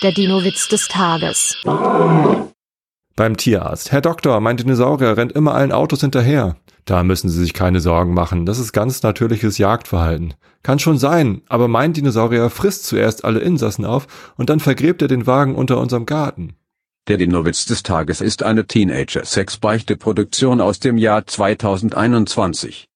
Der Dino-Witz des Tages. Beim Tierarzt. Herr Doktor, mein Dinosaurier rennt immer allen Autos hinterher. Da müssen Sie sich keine Sorgen machen. Das ist ganz natürliches Jagdverhalten. Kann schon sein, aber mein Dinosaurier frisst zuerst alle Insassen auf und dann vergräbt er den Wagen unter unserem Garten. Der Dinowitz des Tages ist eine Teenager-Sex-Beichte-Produktion aus dem Jahr 2021.